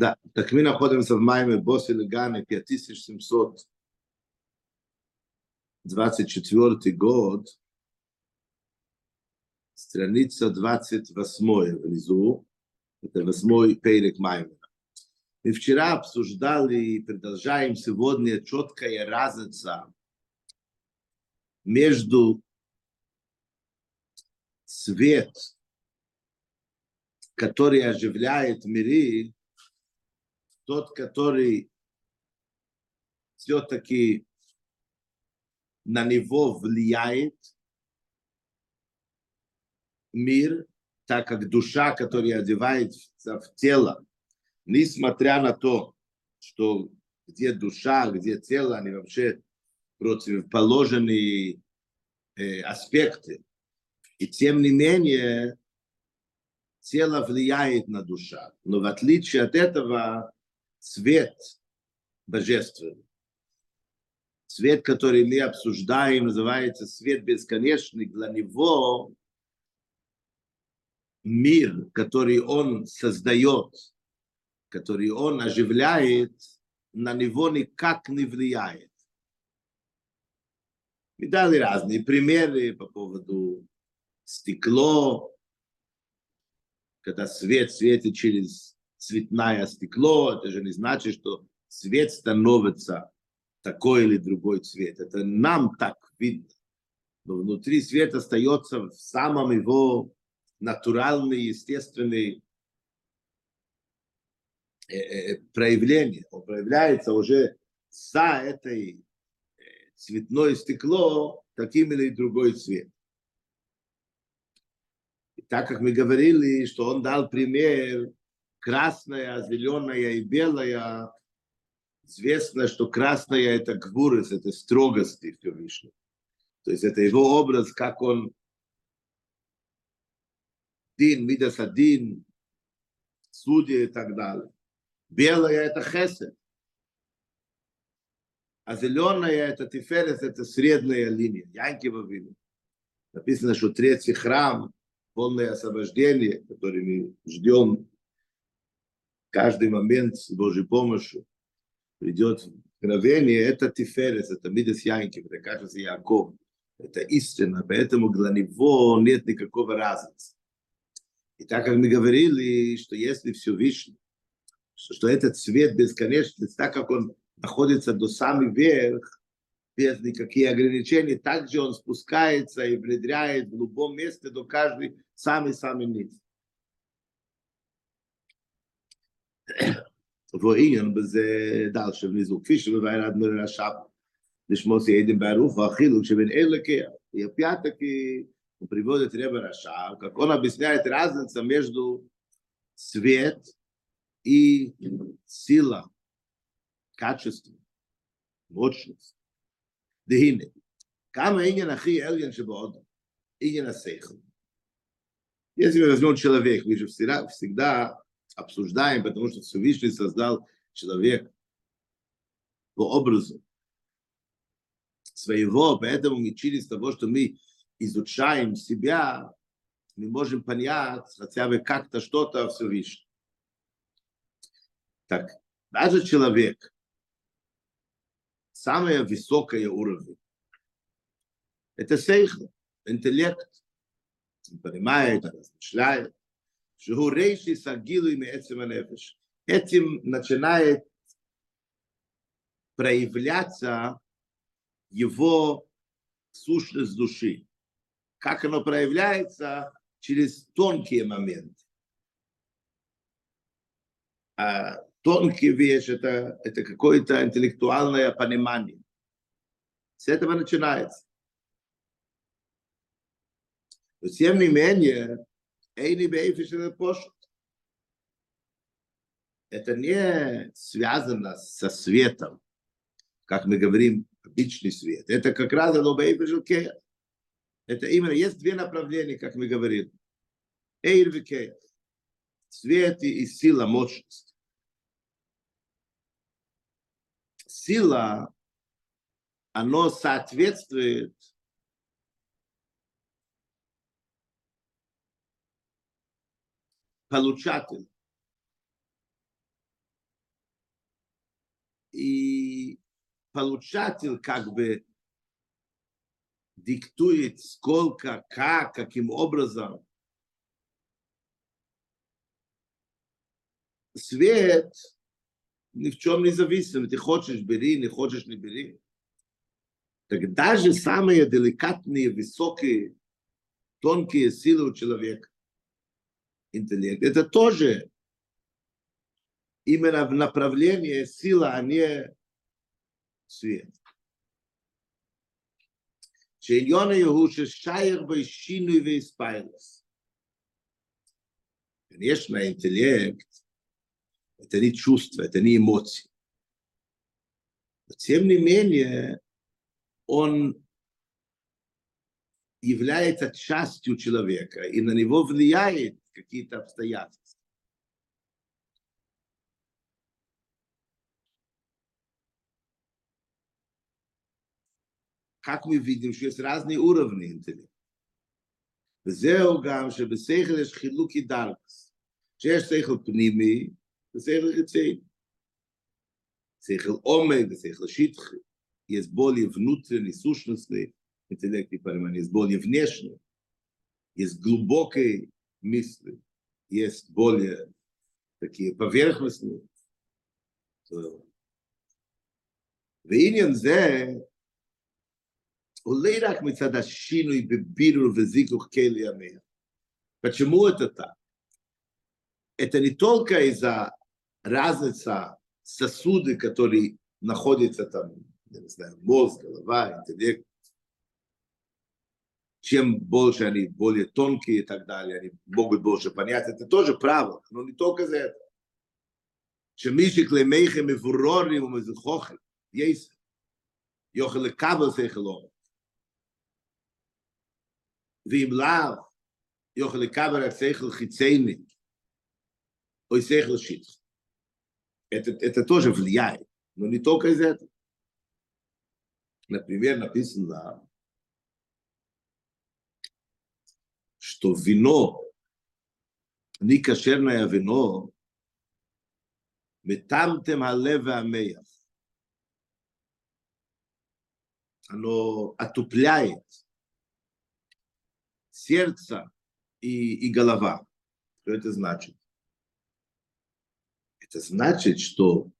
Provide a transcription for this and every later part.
Да, так мы находимся в Майме Босе Легане, 5724 год, страница 28 внизу, это восьмой перек Майме. Мы вчера обсуждали и продолжаем сегодня четкая разница между свет, который оживляет миры, тот, который все-таки на него влияет мир, так как душа, которая одевается в тело, несмотря на то, что где душа, где тело, они вообще противоположные э, аспекты. И тем не менее, тело влияет на душа. Но в отличие от этого, цвет божественный. Цвет, который мы обсуждаем, называется свет бесконечный. Для него мир, который он создает, который он оживляет, на него никак не влияет. Мы дали разные примеры по поводу стекло, когда свет светит через цветное стекло, это же не значит, что цвет становится такой или другой цвет. Это нам так видно. Но внутри свет остается в самом его натуральный, естественный э, э, проявление. Он проявляется уже за этой э, цветное стекло таким или другой цвет. И так как мы говорили, что он дал пример красная, зеленая и белая, известно, что красная это гвурес, это строгости Всевышнего. То есть это его образ, как он дин, мидас один, судья и так далее. Белая это хесед. А зеленая это тиферес, это средняя линия. Янкива видно. Написано, что третий храм, полное освобождение, который мы ждем каждый момент с Божьей помощью придет мгновение, это Тиферес, это Мидас Янкив, это кажется Яков, это истина, поэтому для него нет никакого разницы. И так как мы говорили, что если все Вишну, что, что этот цвет бесконечный, так как он находится до самый верх, без никаких ограничений, также он спускается и внедряет в любом месте до каждый самый-самый низ. ועניין בזה דל שבניזו, כפי שמבאר עד מרר השב, לשמוס יעדים בערוך, והחילוק שבין אלה כיח. И опять-таки он приводит Реба Раша, как он объясняет разницу между свет и сила, качество, мощность. דהנה, כמה עניין הכי עליין שבעוד, עניין השכל. Если мы возьмем человек, мы же всегда, всегда обсуждаем, потому что Всевышний создал человека по образу своего, поэтому мы через того, что мы изучаем себя, мы можем понять хотя бы как-то что-то Всевышнего. Так, даже человек, самое высокое уровень, это сейхл, интеллект, он понимает, размышляет, Шгурейши сагилу и Этим начинает проявляться его сущность души. Как оно проявляется? Через тонкие моменты. А тонкие вещи это, это какое-то интеллектуальное понимание. С этого начинается. Но тем не менее, Эйни Бейфиш это пошут. Это не связано со светом, как мы говорим, обычный свет. Это как раз оно Бейфиш Это именно, есть две направления, как мы говорим. Эйр Свет и сила, мощность. Сила, оно соответствует получатель. и получатель как бы диктует сколько, как, каким образом. Свет ни в чем не зависим. Ты хочешь, бери, не хочешь, не бери. Так даже самые деликатные, высокие, тонкие силы у человека, интеллект, это тоже именно в направлении сила, а не свет. שעניון הוא ששייך בשינוי והספיילוס. Конечно, интеллект – это не чувство, это не эмоции. Но тем не менее, он является частью человека, и на него влияет какие-то обстоятельства. Как мы видим, что есть разные уровни интеллекта. וזהו גם שבשכל יש חילוק דרקס, שיש שכל פנימי ושכל חיצי. שכל עומק ושכל שטחי. Есть более внутренний, сущностный интеллект и понимание, есть более внешний, есть глубокие мысли, есть более такие поверхностные. ועניין זה עולה רק מצד השינוי בבירור וזיכוך כלי המאה. Почему это так? Это не только из-за разницы сосуды, которые находятся там, я не знаю, мозг, голова, интеллект. Чем больше они более тонкие и так далее, они могут больше понять. Это тоже правило, но не только за это. שמי שכלי מבוררים ומזכוכים, יש, יוכל לקבל שכל עומק. ואם לאו, יוכל לקבל את שכל חיצייני, או שכל שטח. Это, это тоже влияет, но не только из этого. Например, написано, что вино, некошерное вино, метамтем алева амеях. Оно отупляет сердце и, и голова. Что это значит? Это значит, что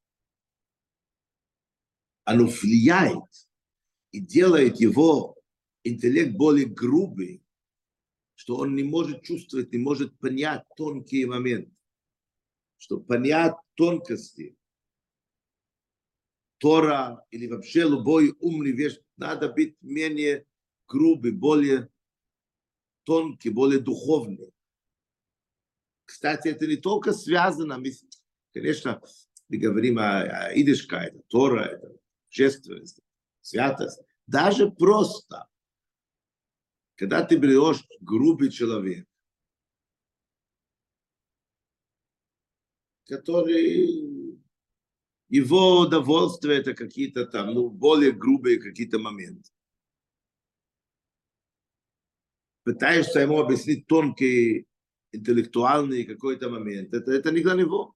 оно влияет и делает его интеллект более грубый, что он не может чувствовать, не может понять тонкие моменты, чтобы понять тонкости. Тора или вообще любой умный вещь, надо быть менее грубый, более тонкий, более духовный. Кстати, это не только связано, мы, конечно, мы говорим о, о идишка, это Тора, это божественность, святость. Даже просто, когда ты берешь грубый человек, который его удовольствие это какие-то там, ну, более грубые какие-то моменты. Пытаешься ему объяснить тонкий, интеллектуальный какой-то момент. Это, это не для него.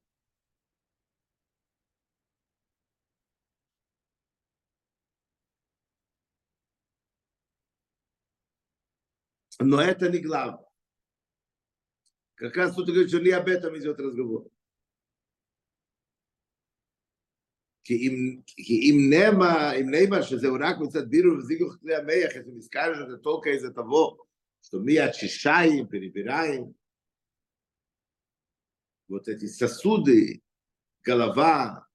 Но это не главное. Как раз тут говорит, что не об этом идет разговор. כי אם, כי אם נאמר, אם נאמר שזהו רק מצד בירו וזיגוך כלי המח, אז נזכר שזה תוקע איזה תבוא, что מיד שישיים, перебираем, вот эти сосуды, голова,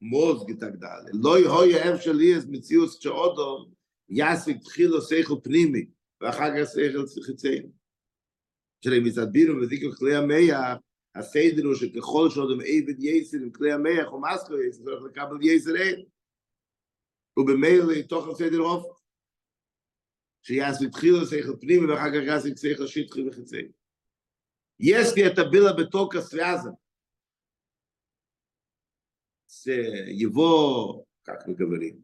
мозг и так далее. לא יהיה אב שלי אז מציאוס שאודום יסיק תחילו שכל פנימי, ואחר כך סייכל צחיצים. שלא אם יסבירו וזיקו כלי המאה, הסדר הוא שככל שעוד הם עבד יסר עם כלי המאה, או מסקו יסר, צריך לקבל יסר אין. ובמילא תוך הסדר הופך. שיאס מתחיל לסייכל פנימי ואחר כך יאס מתחיל לסייכל וחיצים. יש לי את הבילה בתוק הסויאזה. זה יבוא, כך מגברים,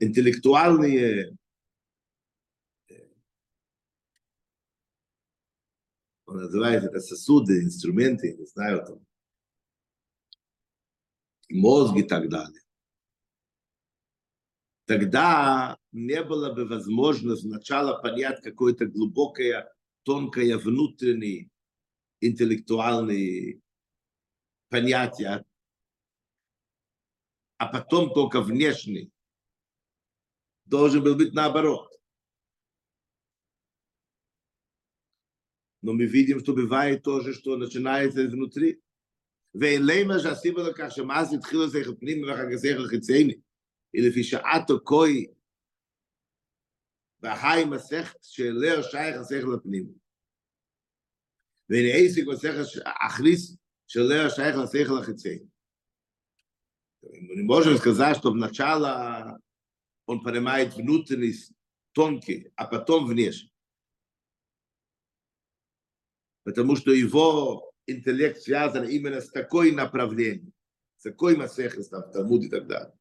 אינטלקטואל נהיה, он называет это сосуды, инструменты, не знаю, там, мозг и так далее. Тогда не было бы возможности сначала понять какое-то глубокое, тонкое, внутреннее, интеллектуальное понятие, а потом только внешний. Должен был быть наоборот. Но мы видим, что бывает тоже, что начинается изнутри. ואלמה שהסיבה לכך שמאז התחילו לשכל פנים ואחר כך שכל חיצייני, ולפי שעתו כוי והי מסכת שלר שייך השכל הפנים. והנה עסק מסכת אחריס שלר שייך לשכל החיצייני. Мы можем сказать, что сначала он понимает внутренний тонкий, а потом внешний. Потому что его интеллект связан именно с такой направлением, с такой масехой, там, Талмуд и так далее.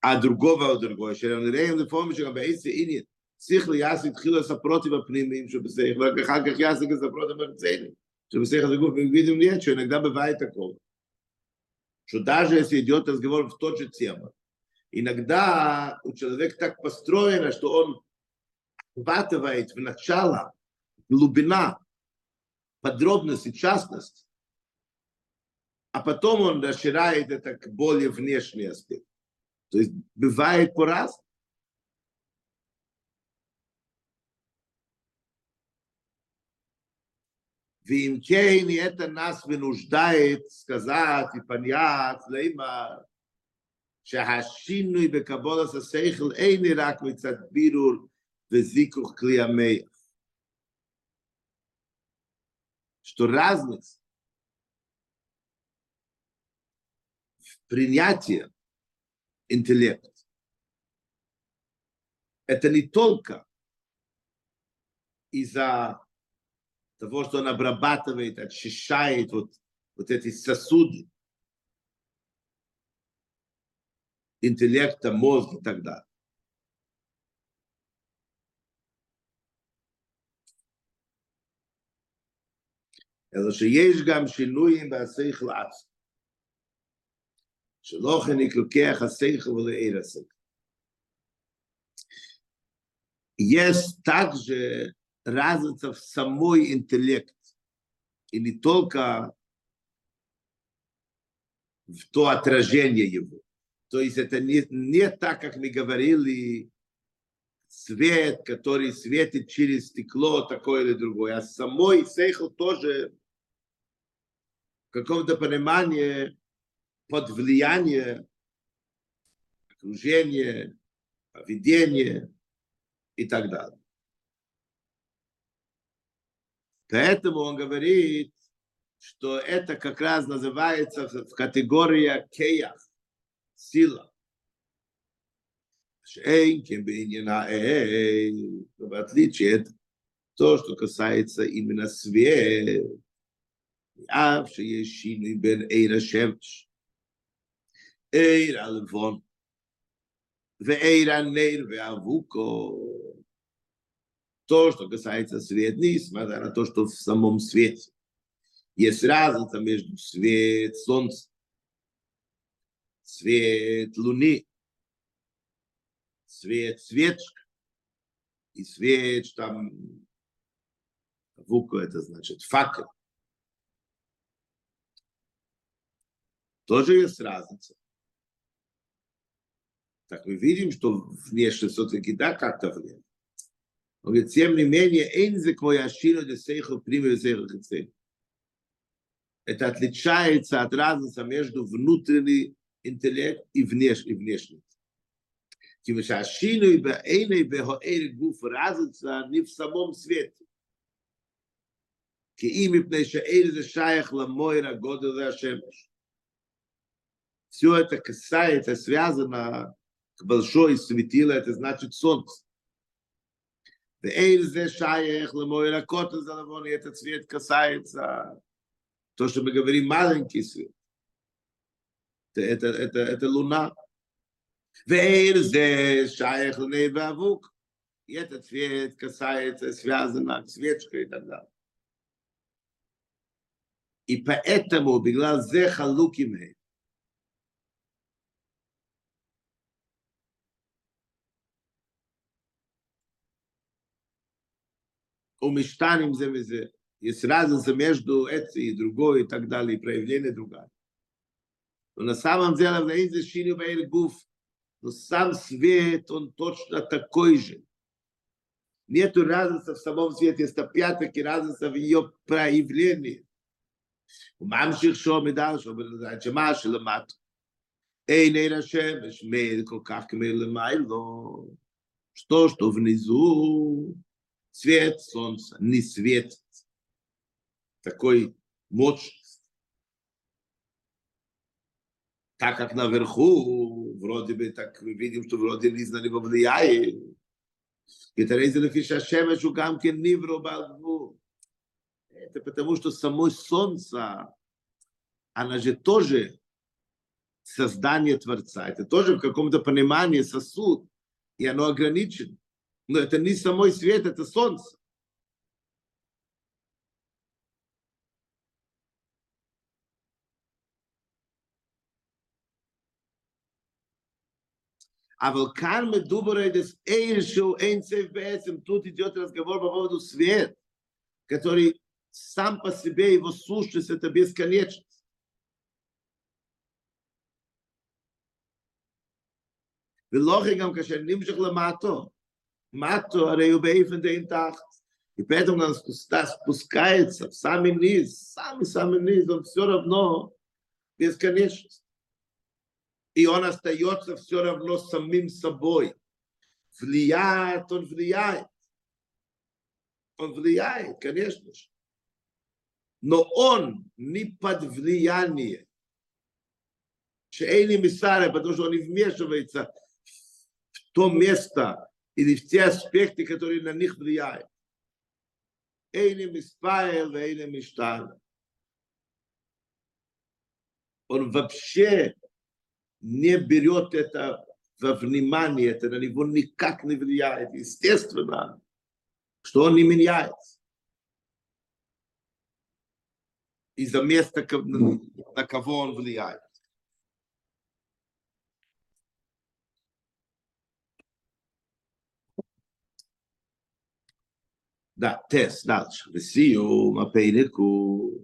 А другого, другое, שלנראים לפעמים שגם באיזה עניין, שכל יעשה התחילו לעשות הפרוטים הפנימיים שבשכל, ואחר כך יעשה את הפרוטים החיצוניים, שבשכל זה גוף, видим нет, что иногда бывает такого. Что даже если идет разговор в тот же тему, иногда у человека так построено, что он охватывает в начало глубина, подробность частность, а потом он расширяет это к более внешний аспект. То есть бывает по-разному. ואם כן, יתר נס ונושדית, סקזת, יפניית, לימה, שהשינוי בקבולת השכל אין רק מצד בירור везикух клиамеев. Что разница в принятии интеллекта это не только из-за того, что он обрабатывает, очищает вот, вот эти сосуды интеллекта, мозга и так далее. אלא שיש גם שינויים בהשכל עצמו. שלא כן יקלקח השכל ולעיר השכל. Есть также разница в самой интеллект, и не только в то отражение его. То есть это не, не так, как мы говорили, свет, который светит через стекло, такое или другое, а самой сейхл тоже каком-то понимании под влияние окружения, поведения и так далее. Поэтому он говорит, что это как раз называется в категории кеях, сила. В отличие от то, что касается именно света, אף שיש שינוי בין עיר השמש, עיר הלבון, ועיר הנר והאבוקו, то, что касается свет, несмотря на то, что в самом свете есть разница между свет солнца, свет луны, свет свечка и свет там, вука это значит факел. Тоже есть разница. Так мы видим, что внешне все-таки да, как-то влияет. Но ведь тем не менее, энзик мой ашину де сейху пример сейху Это отличается от разницы между внутренним интеллект и внешним. внешним. כי שהשינוי בעיני בהאר גוף רזצה не в самом свете. כי אם מפני שאין זה שייך למויר הגודל והשמש. все это касается, связано к большой светило, это значит солнце. Этот цвет касается то, что мы говорим, маленький свет. Это, это, это луна. И этот цвет касается, связано с свечкой и так далее. И поэтому, бегла зеха лукимей, умештаним за везе. Есть разница между этой и другой и так далее, и проявление другая. Но на самом деле в Наизе Шини Баир Гуф, но сам свет, он точно такой же. Нету разницы в самом свете, есть опять-таки разница в ее проявлении. וממשיך שום מדל שום בלזיין שמה שלמטה. אין אין השמש מאיר כל כך כמיר למיילו. Что, что внизу Свет солнца не светит такой мощности. Так как наверху, вроде бы так видим, что вроде не на него влияет. И. Это потому, что само солнце, она же тоже создание Творца. Это тоже в каком-то понимании сосуд, и оно ограничено. Но это не самой свет, это солнце. אבל כאן מדובר על эйр, שהוא אין סייף בעצם, тут идет разговор по поводу свет, который сам по себе, его сущность, это бесконечность. ולא גם כאשר נמשך למטו, Мату, Ареюбейфен Дейнтахт. И поэтому он спускается в самый низ, самый-самый низ, он все равно бесконечность. И он остается все равно самим собой. Влияет, он влияет. Он влияет, конечно же. Но он не под влияние. Шейни Мисаре, потому что он не вмешивается в то место, или в те аспекты, которые на них влияют. Эйни миспайл, эйни миштан. Он вообще не берет это во внимание, это на него никак не влияет. Естественно, что он не меняется. Из-за места, на кого он влияет. Да, тест дальше. Лисиум, апейлеку.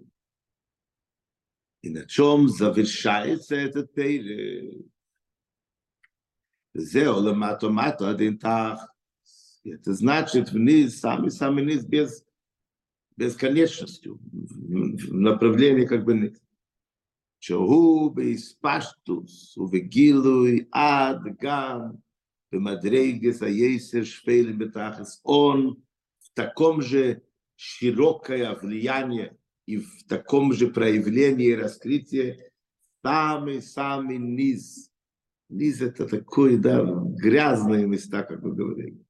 И на чем завершается этот пейлек? Зео, ламатомато, один тах. Это значит вниз, сами самый низ без бесконечностью, в направлении как бы низ. שהוא ад гам עד גם а היסר шпейли бетахес он таком же широкое влияние и в таком же проявлении раскрытия самый-самый низ. Низ это такой, да, грязные места, как мы говорили.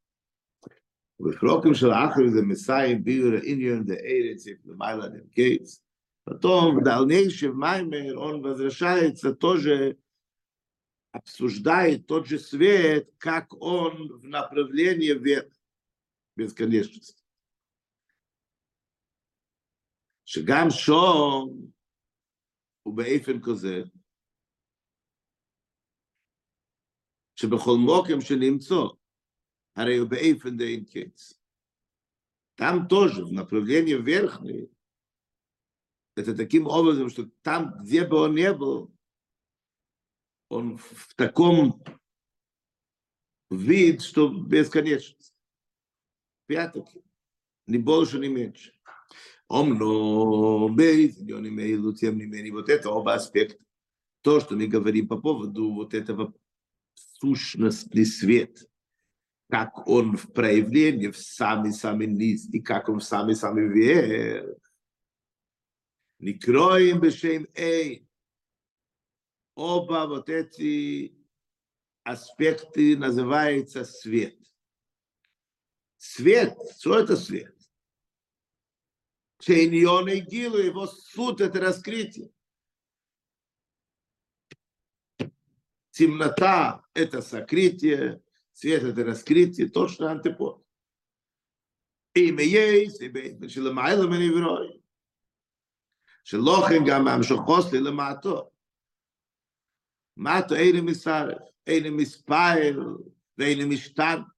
וחלוקים של האחר זה מסיים ביור העניין דארץ למעלה נמקץ. Потом в дальнейшем Маймер он возвращается тоже, обсуждает тот же свет, как он в направлении вверх, бесконечности. שגם שום הוא באופן כזה, שבכל מוקם שנמצא, הרי הוא באופן די קץ. Там тоже, в направлении верхней, это таким образом, что там, где бы он ни был, он в таком вид, что бесконечность. Пятаки. Ни больше, ни меньше. Омно, Бейзионим Эйлу, тем не менее, вот это оба аспекта. То, что мы говорим по поводу вот этого сущностный свет, как он в проявлении в самый-самый низ, и как он в самый-самый верх. Не кроем бешем эй. Оба вот эти аспекты называются свет. Свет, что это свет? Шейнион и Гилу, его суд – это раскрытие. Темнота – это сокрытие, свет – это раскрытие, точно антипод. Имя есть, имя есть, шелемайла маневрой. Шелохен гамам шохосли лемато. Мато эйнем исарев, эйнем испайл, эйнем иштант.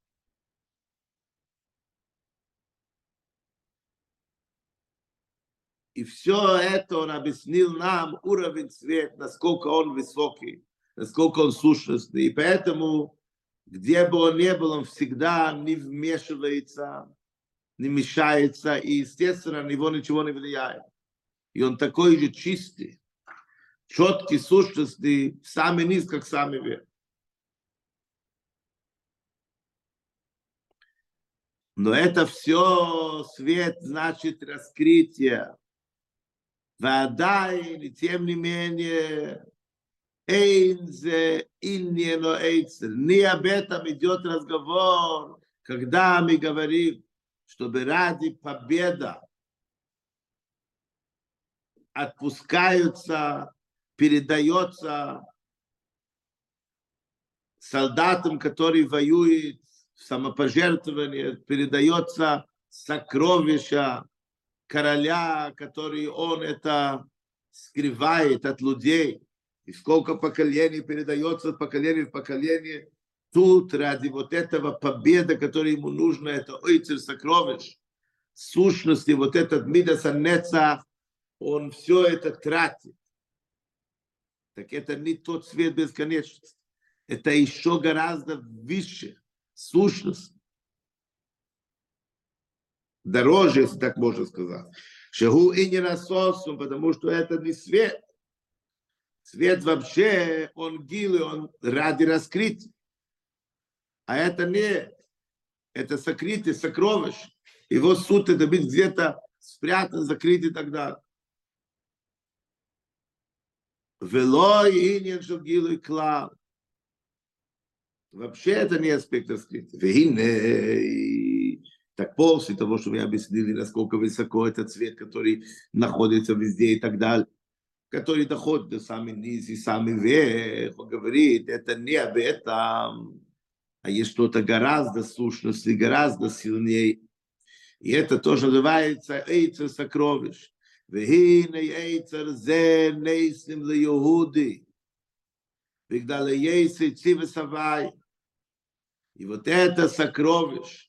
И все это он объяснил нам уровень свет, насколько он высокий, насколько он сущностный. И поэтому, где бы он ни был, он всегда не вмешивается, не мешается, и, естественно, на него ничего не влияет. И он такой же чистый, четкий, сущностный, самый низ, как самый верх. Но это все свет значит раскрытие. ועדיין, תהיה מנימניה, אין זה עניינו אצל. ניה בטא מדיוט разговор, когда мы говорим, чтобы ради победа отпускаются, передается солдатам, которые воюют, самопожертвование, передается сокровища короля, который он это скрывает от людей, и сколько поколений передается от поколения в поколение, тут ради вот этого победы, которая ему нужна, это ойцер сокровищ, сущности, вот этот Мидаса Нецах, он все это тратит. Так это не тот свет бесконечности. Это еще гораздо выше сущность. Дороже, если так можно сказать. Шагу и не насосом, потому что это не свет. Свет вообще, он гилы, он ради раскрытия. А это не, это сокрытие, сокровище. Его суд это быть где-то спрятан, закрыт и так далее. Вело и инин шагилу и клал. Вообще это не аспект раскрытия. Вейне, так после того, что мы объяснили, насколько высоко этот цвет, который находится везде и так далее, который доходит до самый низ и самый верх, он говорит, это не об этом, а есть что-то гораздо сущности, гораздо сильнее. И это тоже называется эйцер сокровищ. והנה יצר זה נסים ליהודי, בגלל יסי ציווה סבי. И вот это сокровище,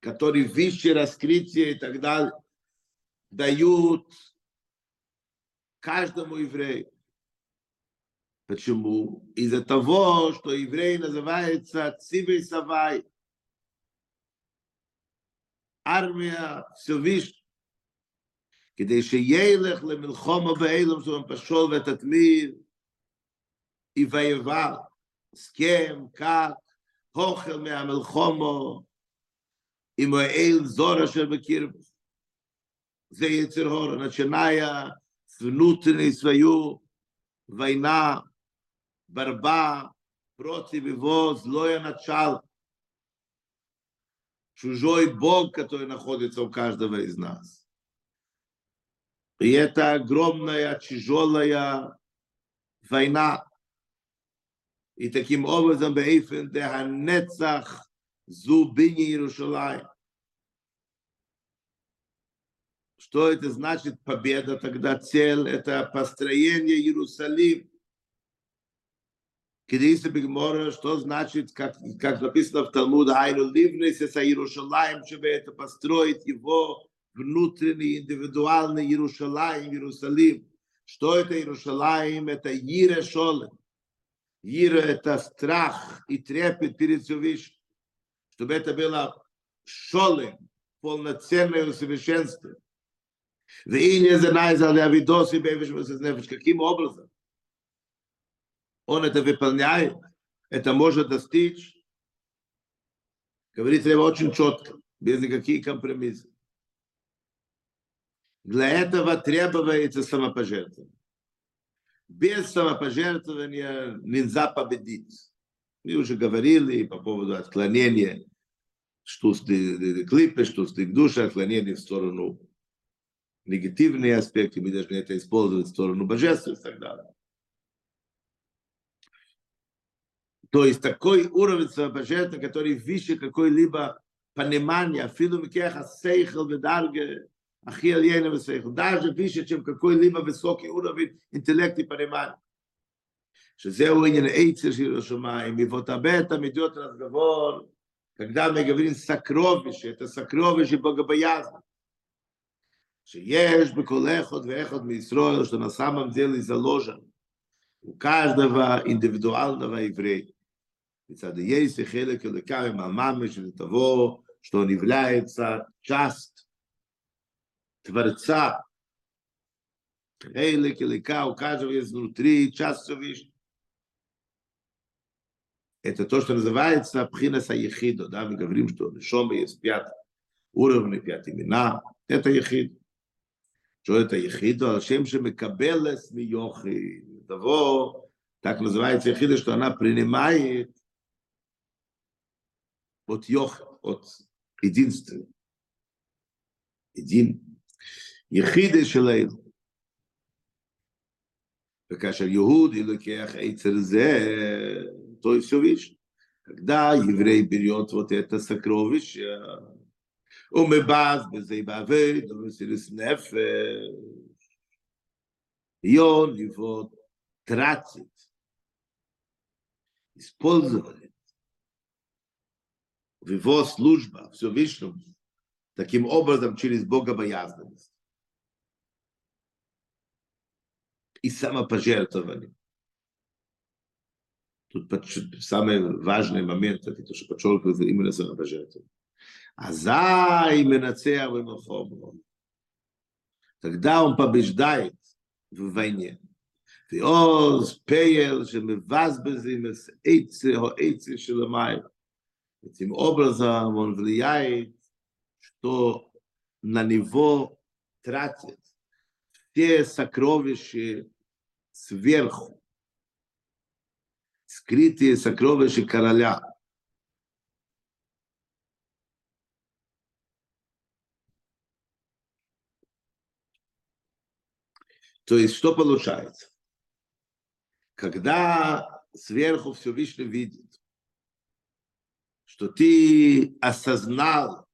который выше раскрытие и так далее, дают каждому еврею. Почему? Из-за того, что еврей называется Цивей Савай. Армия Всевышнего. כדי שילך למלחומה באילם, זאת אומרת, פשול ותתמיר, ויבל, הסכם, כך, אוכל מהמלחומו, עם האל זור אשר בקרבו. זה יצר הור, начиная с внутренней свою война, борьба против его злое начало. Чужой Бог, который находится у каждого из нас. И это огромная, тяжелая война. И таким образом, Бейфен, der Netzach, Зубини Иерушалаем. Что это значит победа? Тогда цель – это построение Иерусалим. Кидиса Бигмора, что значит, как, как написано в Талмуде, Айну Ливнес, это Иерусалим, чтобы это построить его внутренний, индивидуальный Иерусалим, Иерусалим. Что это Иерусалим? Это Ире Шолем. Ире – это страх и трепет перед Всевышним чтобы это было шолем, полноценное усовершенствование. Каким образом он это выполняет, это может достичь, говорит треба очень четко, без никаких компромиссов. Для этого требуется самопожертвование. Без самопожертвования нельзя победить. Мы уже говорили по поводу отклонения штусты клипы, штусты душа, отклонение в сторону негативные аспекты, мы должны это использовать в сторону божества и так далее. То есть такой уровень самобожества, который выше какой-либо понимания, филу микеха сейхл ведарге, הכי עליין ושכל, даже выше, чем какой-либо высокий уровень интеллекта и понимания. שזהו עניין עצר של השמיים, и вот об этом идет разговор, когда мы говорим сокровище, это сокровище богобоязно. שיש בכל אחד ואחד מישראל, что на самом деле заложен у каждого индивидуального еврея. מצד есть חלק אלוקם עם הממש ולתבוא, что он является часть Творца. Хейлек элика, у каждого есть внутри часть Всевышнего. Это то, что называется пхина саехидо, да, мы говорим, что Нешома есть пять уровней, пять имена, это ехид. Что это ехидо? Алшем шемекабелес миохи. Того, так называется ехидо, что она принимает от йох, от единства. Един. יחידה שלנו. וכאשר יהודי לוקח עצר זה, то и все видишь. Когда еврей берет вот это сокровище, умыбаз безейбавей, домысилис нефеш, и он его тратит, использовали в его служба Всевышнему, таким образом через богобоязненность и самопожертвование. Тут самый важный момент, это то, что подчеркивается именно самопожертвование. Азай менацея вымахом. Тогда он побеждает в войне. ועוז פייל שמבזבזים את עצה או עצה של המים. Этим образом он влияет, что на него тратят все сокровища сверху скрытые сокровища короля. То есть, что получается? Когда сверху Всевышний видит, что ты осознал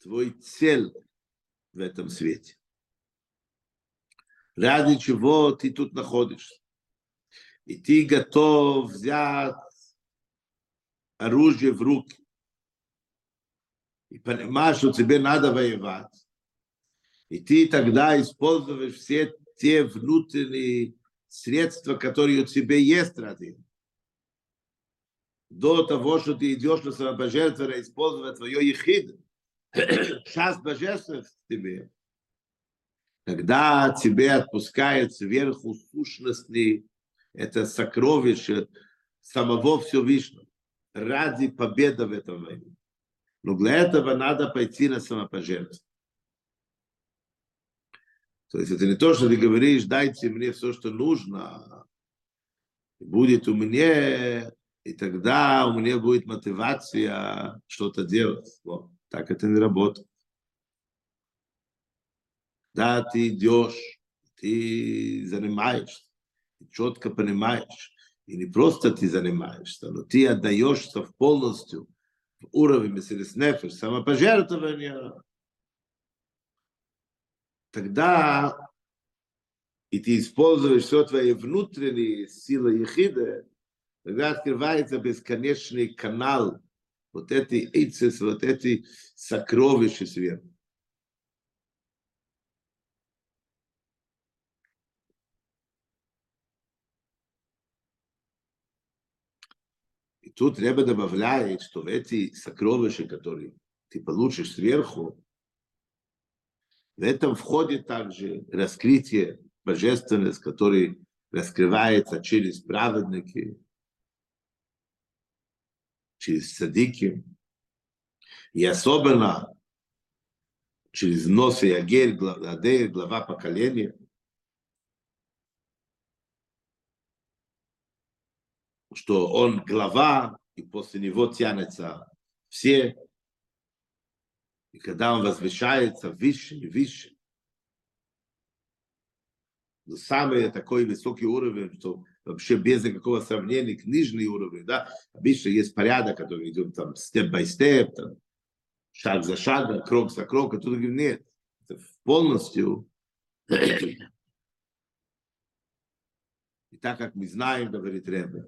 твой цель в этом свете, ради чего ты тут находишься, и ты готов взять оружие в руки, и понимаешь, что тебе надо воевать, и ты тогда используешь все те внутренние средства, которые у тебя есть ради до того, что ты идешь на самопожертвование, использовать твое ехид, сейчас божественность в тебе, когда тебе отпускает сверху сущностный это сокровище самого Всевышнего ради победы в этом войне. Но для этого надо пойти на самопожертвование. То есть это не то, что ты говоришь, дайте мне все, что нужно, будет у меня, и тогда у меня будет мотивация что-то делать. Вот. Так это не работает. Да, ты идешь, ты занимаешься, ты четко понимаешь, и не просто ты занимаешься, но ты отдаешься полностью в уровень Мессилис Нефеш, самопожертвования, тогда и ты используешь все твои внутренние силы ехиды, тогда открывается бесконечный канал вот эти эйцис, вот эти сокровища сверху. тут Ребе добавляет, что эти сокровища, которые ты получишь сверху, в этом входит также раскрытие божественности, которое раскрывается через праведники, через садики, и особенно через нос и агель, глава поколения, что он глава, и после него тянется все. И когда он возвышается выше и выше, до самый такой высокий уровень, что вообще без никакого сравнения к нижний уровень, да, обычно есть порядок, который идет там степ by степ, там, шаг за шагом, крок за кроком, а тут нет. Это полностью. И так как мы знаем, говорит Ребе,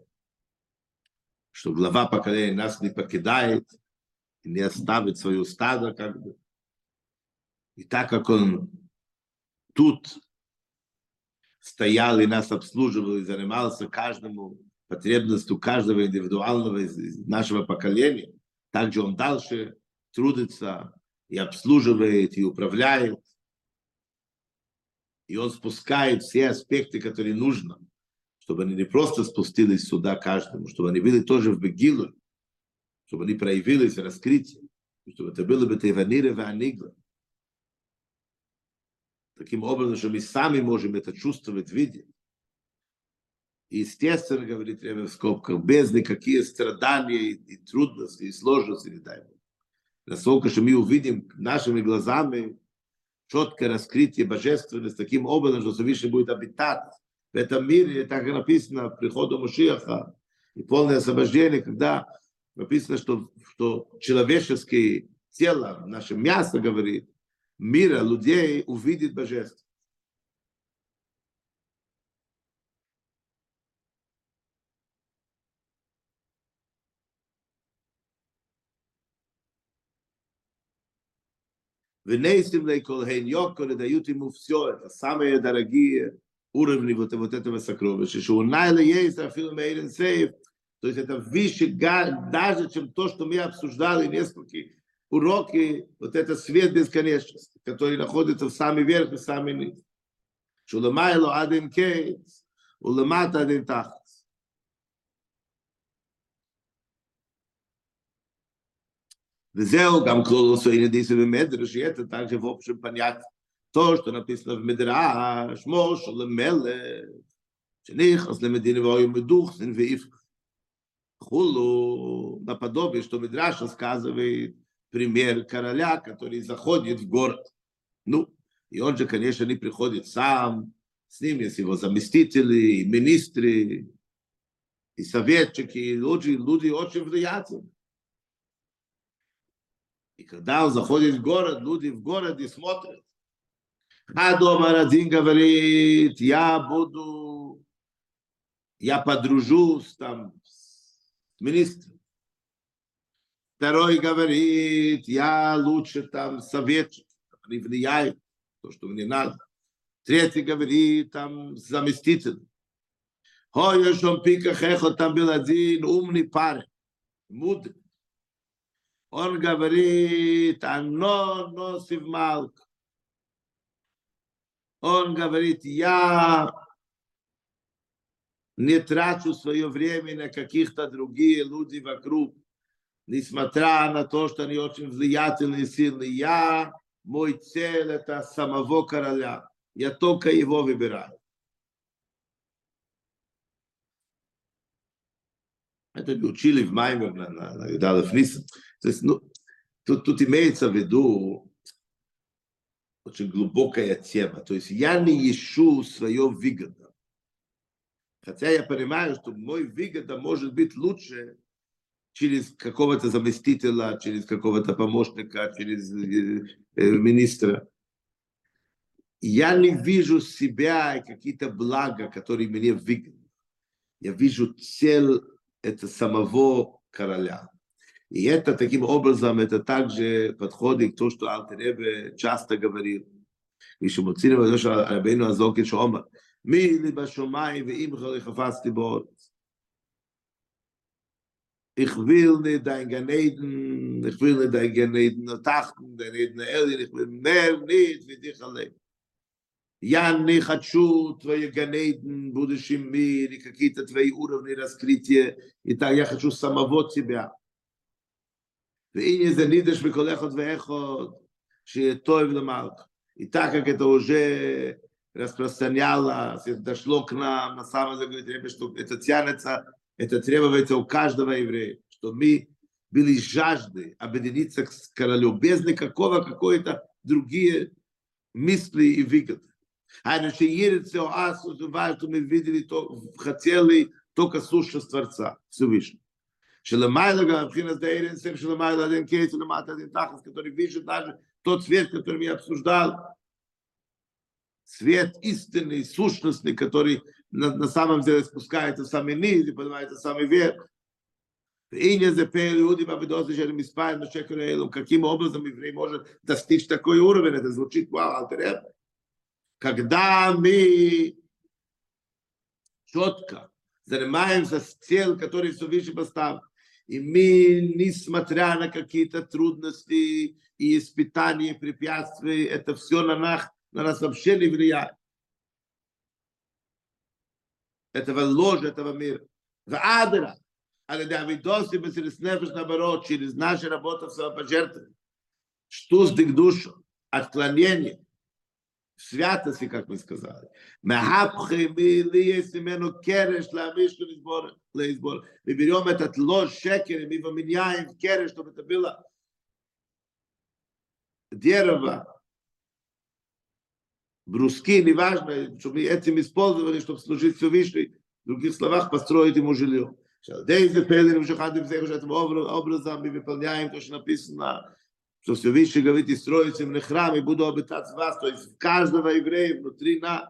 что глава поколения нас не покидает, и не оставит свое стадо, как бы. И так как он тут стоял и нас обслуживал и занимался каждому потребностью каждого индивидуального из нашего поколения, также он дальше трудится и обслуживает, и управляет. И он спускает все аспекты, которые нужно, чтобы они не просто спустились сюда каждому, чтобы они были тоже в Бегилу, чтобы они проявились в раскрытии, чтобы это было бы Теванира и Анигла. Таким образом, что мы сами можем это чувствовать, видеть. И естественно, говорит Ребе в скобках, без никаких страданий и трудностей, и сложностей, не дай Бог. Насколько что мы увидим нашими глазами четкое раскрытие божественности таким образом, что Всевышний будет обитать в этом мире, так и написано, приходу Машиаха и полное освобождение, когда написано, что, что человеческое тело, наше мясо, говорит, мира, людей увидит божество. Венейсим лейкол хейн йокол, дают ему все, это самые дорогие уровни вот, вот этого сокровища. Найла есть, а фильм Эйрен Сейф, то есть это выше даже, чем то, что мы обсуждали несколько уроки, вот это свет бесконечности, который находится в самый верх и самый низ. Шуламайло один кейс, уламата один тахт. וזהו גם כלול סויני דיסי במדרש, это также в общем понять то, что написано в Медраш, Мош, Лемеле, שנכנס למדינה והיו מדוכסין ואיפך. Хулу, наподобие, что Медраш рассказывает пример короля, который заходит в город. Ну, и он же, конечно, не приходит сам, с ним есть его заместители, и министры, и советчики, и люди, люди очень влиятельные. И когда он заходит в город, люди в городе смотрят. Дома один говорит, я буду, я подружусь там с министром. Второй говорит, я лучше там советчик, не влияет то, что мне надо. Третий говорит, там заместитель. Ой, что он пика хехо, там был один умный парень, мудрый. Он говорит, оно носит малк. Он говорит, я не трачу свое время на каких-то другие люди вокруг, несмотря на то, что они очень влиятельные и сильные. Я, мой цель это самого короля. Я только его выбираю. Это учили в Маймер на, на, на Нисан. То есть, ну, тут, тут имеется в виду очень глубокая тема. То есть я не ищу свое выгода. Хотя я понимаю, что мой выгода может быть лучше через какого-то заместителя, через какого-то помощника, через э, э, министра. Я не вижу себя и какие-то блага, которые мне выгодны. Я вижу цель это самого короля. И это таким образом, это также подходит к тому, что Алтеребе часто говорил. И что מוצאים את זה של רבינו הזוקין שאומר, מי לי בשמיים ואם חפצתי באורץ. Ich will nicht dein Ganeden, ich will nicht dein Ganeden ertachten, dein Eden Elien, ich will mehr nicht wie dich allein. Я не хочу твои Ганейден, будущий мир, и какие-то твои уровни раскрытия, и так я хочу самого тебя. והנה זה נידש בכל אחד ואחד, שיהיה טוב למלך. И так как это уже распространялось, дошло к нам, на самом деле, говорит, что это тянется, это требуется у каждого еврея, что мы были жажды объединиться с королем, без никакого какой-то другие мысли и выгоды. А иначе ерится а, оасу, что мы видели, то, хотели только слушать Творца Всевышнего. Шелемайла, Гавхина Дейрен, Шелемайла, Один Кейс, Шелемайла, Один Тахас, который видит даже тот свет, который я обсуждал, свет истинный, сущностный, который на, на самом деле спускается в самый низ и поднимается в самый верх. Каким образом еврей может достичь такой уровень? Это звучит вау, Когда мы четко занимаемся с целью, который все выше поставлен, и мы, несмотря на какие-то трудности и испытания, препятствия, это все на нас на нас вообще не влияет. Этого ложь этого мира. В Адра, а для Давидоси Басилиснефиш наоборот, через наши работы в самопожертвовании, что с душу, отклонение, святости, как мы сказали. Мы берем этот ложь шекер, и мы его меняем в кереш, чтобы это было дерево бруски, неважно, чтобы этим использовали, чтобы служить Всевышний, в других словах, построить ему жилье. Шалдейзе Пелин, Шахадим Зехуш, этим образом мы выполняем то, что написано, что Всевышний говорит, и строите мне храм, и буду обитать вас, то есть каждого еврея внутри нас.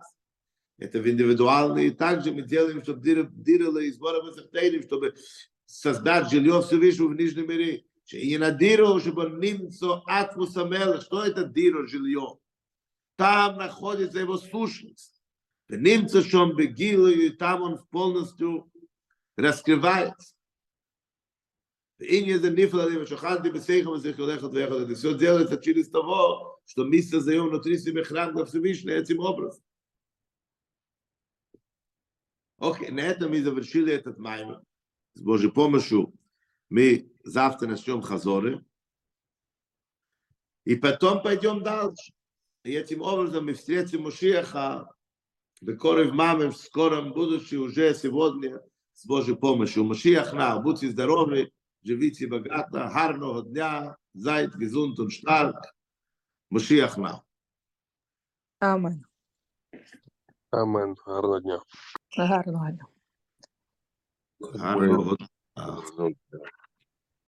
Это в индивидуальный. И также мы делаем, чтобы дирали из Бора чтобы создать жилье Всевышнего в Нижнем мире. Что это диру, жилье? Там находится его сущность. Нимцо, что он бегил, и там он полностью раскрывается. Это все делается через того, что мы создаем внутри себя храм для Всевышнего этим образом. Окей, на этом мы завершили этот маймер. С Божьей помощью мы завтра начнем хазоры. И потом пойдем дальше. И этим образом мы встретим Мушиаха в Корев Маме в скором будущем, уже сегодня, с Божьей помощью. Машиах на, будьте здоровы, живите богато, гарного дня, зайд, гезунт und stark. Машиах на. Амен. Амен. Гарного дня. Гарного дня. Гарного дня. Ну,